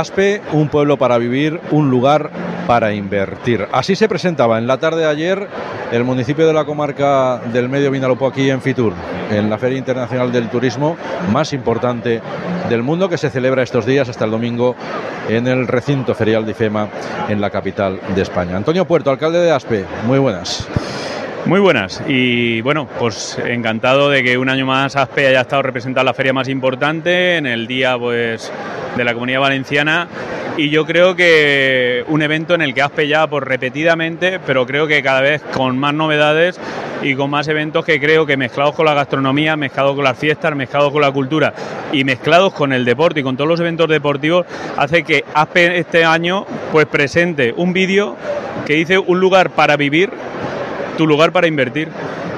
Aspe, un pueblo para vivir, un lugar para invertir. Así se presentaba en la tarde de ayer el municipio de la comarca del Medio Vinalopó aquí en Fitur, en la Feria Internacional del Turismo más importante del mundo que se celebra estos días hasta el domingo en el recinto ferial de IFEMA en la capital de España. Antonio Puerto, alcalde de Aspe, muy buenas. Muy buenas. Y bueno, pues encantado de que un año más ASPE haya estado representando la feria más importante en el día pues de la Comunidad Valenciana. Y yo creo que un evento en el que ASPE ya por repetidamente, pero creo que cada vez con más novedades y con más eventos que creo que mezclados con la gastronomía, mezclados con las fiestas, mezclados con la cultura y mezclados con el deporte y con todos los eventos deportivos hace que ASPE este año pues presente un vídeo que dice un lugar para vivir tu lugar para invertir.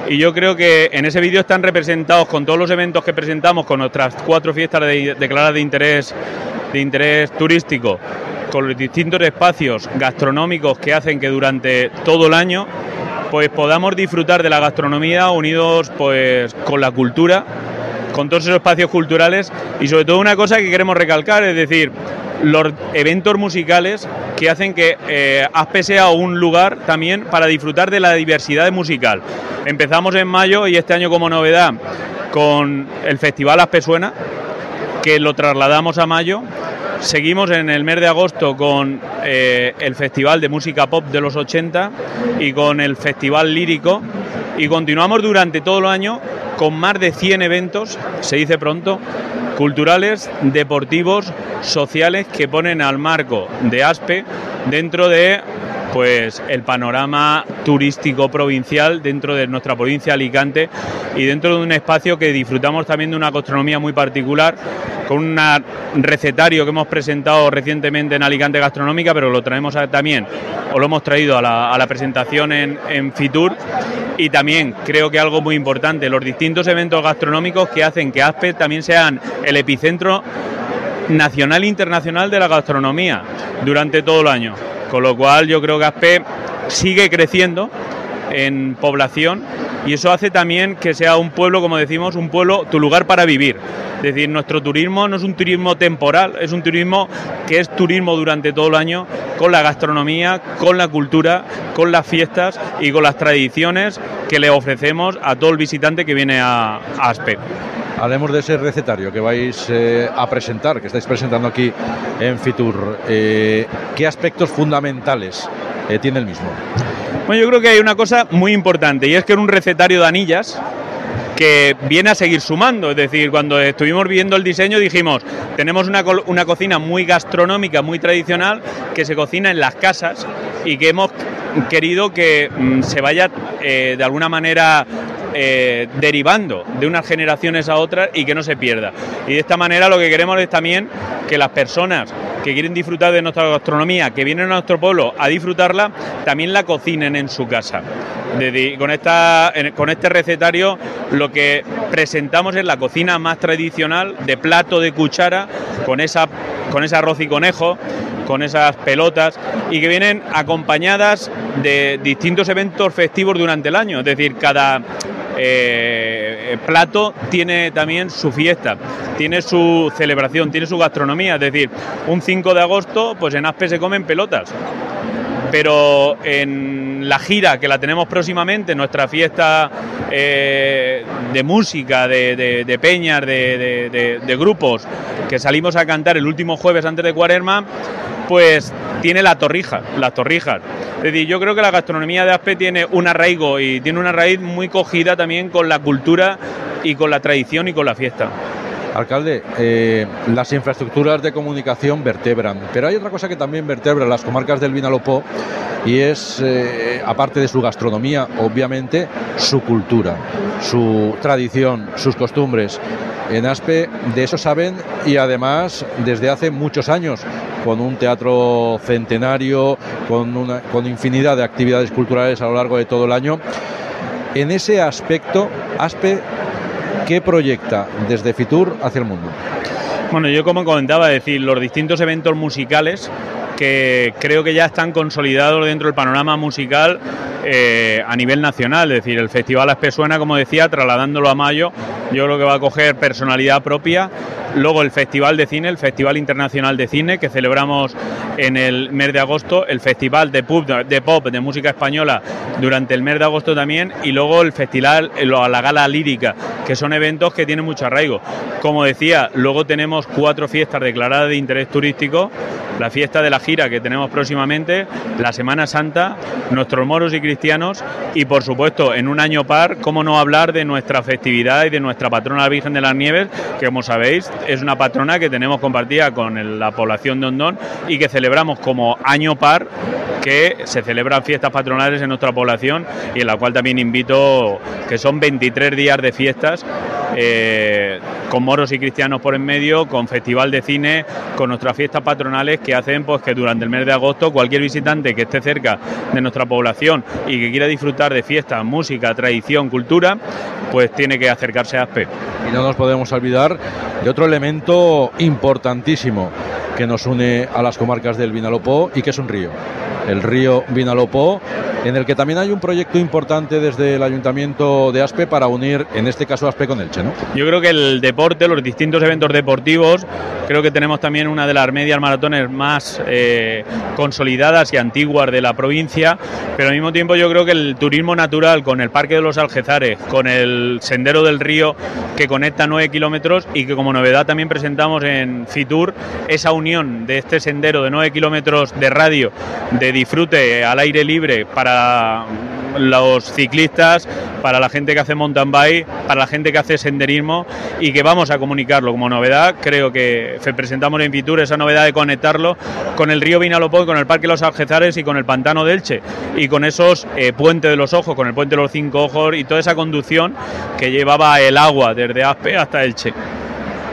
Y yo creo que en ese vídeo están representados con todos los eventos que presentamos, con nuestras cuatro fiestas declaradas de interés, de interés turístico, con los distintos espacios gastronómicos que hacen que durante todo el año pues podamos disfrutar de la gastronomía unidos pues con la cultura, con todos esos espacios culturales y sobre todo una cosa que queremos recalcar, es decir, los eventos musicales que hacen que eh, Aspe sea un lugar también para disfrutar de la diversidad musical. Empezamos en mayo y este año como novedad con el Festival Aspe Suena, que lo trasladamos a mayo. Seguimos en el mes de agosto con eh, el Festival de Música Pop de los 80 y con el Festival Lírico y continuamos durante todo el año con más de 100 eventos, se dice pronto, culturales, deportivos, sociales que ponen al marco de ASPE dentro de pues el panorama turístico provincial dentro de nuestra provincia Alicante y dentro de un espacio que disfrutamos también de una gastronomía muy particular con un recetario que hemos presentado recientemente en Alicante Gastronómica, pero lo traemos también, o lo hemos traído a la, presentación en, en, Fitur. Y también creo que algo muy importante, los distintos eventos gastronómicos que hacen que ASPE también sean el epicentro nacional e internacional de la gastronomía durante todo el año. Con lo cual yo creo que ASPE sigue creciendo en población y eso hace también que sea un pueblo, como decimos, un pueblo, tu lugar para vivir. Es decir, nuestro turismo no es un turismo temporal, es un turismo que es turismo durante todo el año, con la gastronomía, con la cultura, con las fiestas y con las tradiciones que le ofrecemos a todo el visitante que viene a, Aspe. Hablemos de ese recetario que vais eh, a presentar, que estáis presentando aquí en Fitur. Eh, ¿Qué aspectos fundamentales eh, tiene el mismo? Bueno, yo creo que hay una cosa muy importante y es que en un recetario de anillas que viene a seguir sumando. Es decir, cuando estuvimos viendo el diseño dijimos, tenemos una, una cocina muy gastronómica, muy tradicional, que se cocina en las casas y que hemos querido que mm, se vaya eh, de alguna manera eh, derivando de unas generaciones a otras y que no se pierda. Y de esta manera lo que queremos es también que las personas que quieren disfrutar de nuestra gastronomía, que vienen a nuestro pueblo a disfrutarla, también la cocinen en su casa. con, esta, con este recetario lo que presentamos es la cocina más tradicional de plato de cuchara, con, esa, con ese arroz y conejo, con esas pelotas y que vienen acompañadas de distintos eventos festivos durante el año. Es decir, cada eh, plato tiene también su fiesta, tiene su celebración, tiene su gastronomía. Es decir, un 5 de agosto, pues en Aspe se comen pelotas. Pero en la gira que la tenemos próximamente, nuestra fiesta eh, de música, de, peñas, de, de grupos, que salimos a cantar el último jueves antes de Cuaresma, pues tiene la torrija, las torrijas. Es decir, yo creo que la gastronomía de Aspe tiene un arraigo y tiene una raíz muy cogida también con la cultura y con la tradición y con la fiesta. Alcalde, eh, las infraestructuras de comunicación vertebran, pero hay otra cosa que también vertebra las comarcas del Vinalopó y es, eh, aparte de su gastronomía, obviamente, su cultura, su tradición, sus costumbres. En Aspe de eso saben y además desde hace muchos años, con un teatro centenario, con, una, con infinidad de actividades culturales a lo largo de todo el año. En ese aspecto, Aspe ¿Qué proyecta desde Fitur hacia el mundo? Bueno, yo como comentaba, decir, los distintos eventos musicales que creo que ya están consolidados dentro del panorama musical eh, a nivel nacional, es decir, el Festival Aspe suena, como decía, trasladándolo a mayo, yo creo que va a coger personalidad propia. Luego el Festival de Cine, el Festival Internacional de Cine, que celebramos en el mes de agosto, el Festival de Pop, de, pop, de música española durante el mes de agosto también, y luego el Festival, la Gala Lírica, que son eventos que tienen mucho arraigo. Como decía, luego tenemos cuatro fiestas declaradas de interés turístico, la fiesta de la gira que tenemos próximamente, la Semana Santa, nuestros moros y cristianos y por supuesto en un año par, cómo no hablar de nuestra festividad y de nuestra patrona Virgen de las Nieves, que como sabéis es una patrona que tenemos compartida con la población de Hondón y que celebramos como año par que se celebran fiestas patronales en nuestra población y en la cual también invito que son 23 días de fiestas eh, con moros y cristianos por en medio, con festival de cine, con nuestras fiestas patronales que hacen pues que durante el mes de agosto cualquier visitante que esté cerca de nuestra población y que quiera disfrutar de fiestas, música, tradición, cultura, pues tiene que acercarse a ASPE. Y no nos podemos olvidar de otro elemento importantísimo que nos une a las comarcas del Vinalopó y que es un río el río Vinalopó, en el que también hay un proyecto importante desde el Ayuntamiento de Aspe para unir, en este caso, Aspe con Elche, ¿no? Yo creo que el deporte, los distintos eventos deportivos, creo que tenemos también una de las medias maratones más eh, consolidadas y antiguas de la provincia, pero al mismo tiempo yo creo que el turismo natural con el Parque de los Algezares, con el Sendero del Río que conecta 9 kilómetros y que como novedad también presentamos en Fitur esa unión de este sendero de 9 kilómetros de radio de disfrute al aire libre para los ciclistas, para la gente que hace mountain bike, para la gente que hace senderismo y que vamos a comunicarlo como novedad. Creo que presentamos en Fitur esa novedad de conectarlo con el río Vinalopó, con el Parque Los Algezares y con el Pantano de Elche y con esos eh, puentes de los ojos, con el puente de los cinco ojos y toda esa conducción que llevaba el agua desde Aspe hasta Elche.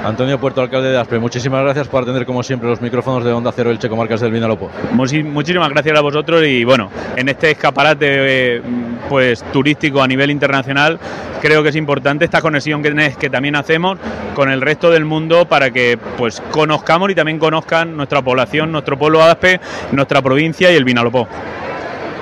Antonio Puerto, alcalde de Aspe, muchísimas gracias por atender como siempre los micrófonos de Onda Cero El Checo Marcas del Vinalopó. Muchísimas gracias a vosotros y bueno, en este escaparate eh, pues turístico a nivel internacional creo que es importante esta conexión que, que también hacemos con el resto del mundo para que pues conozcamos y también conozcan nuestra población, nuestro pueblo Aspe, nuestra provincia y el Vinalopó.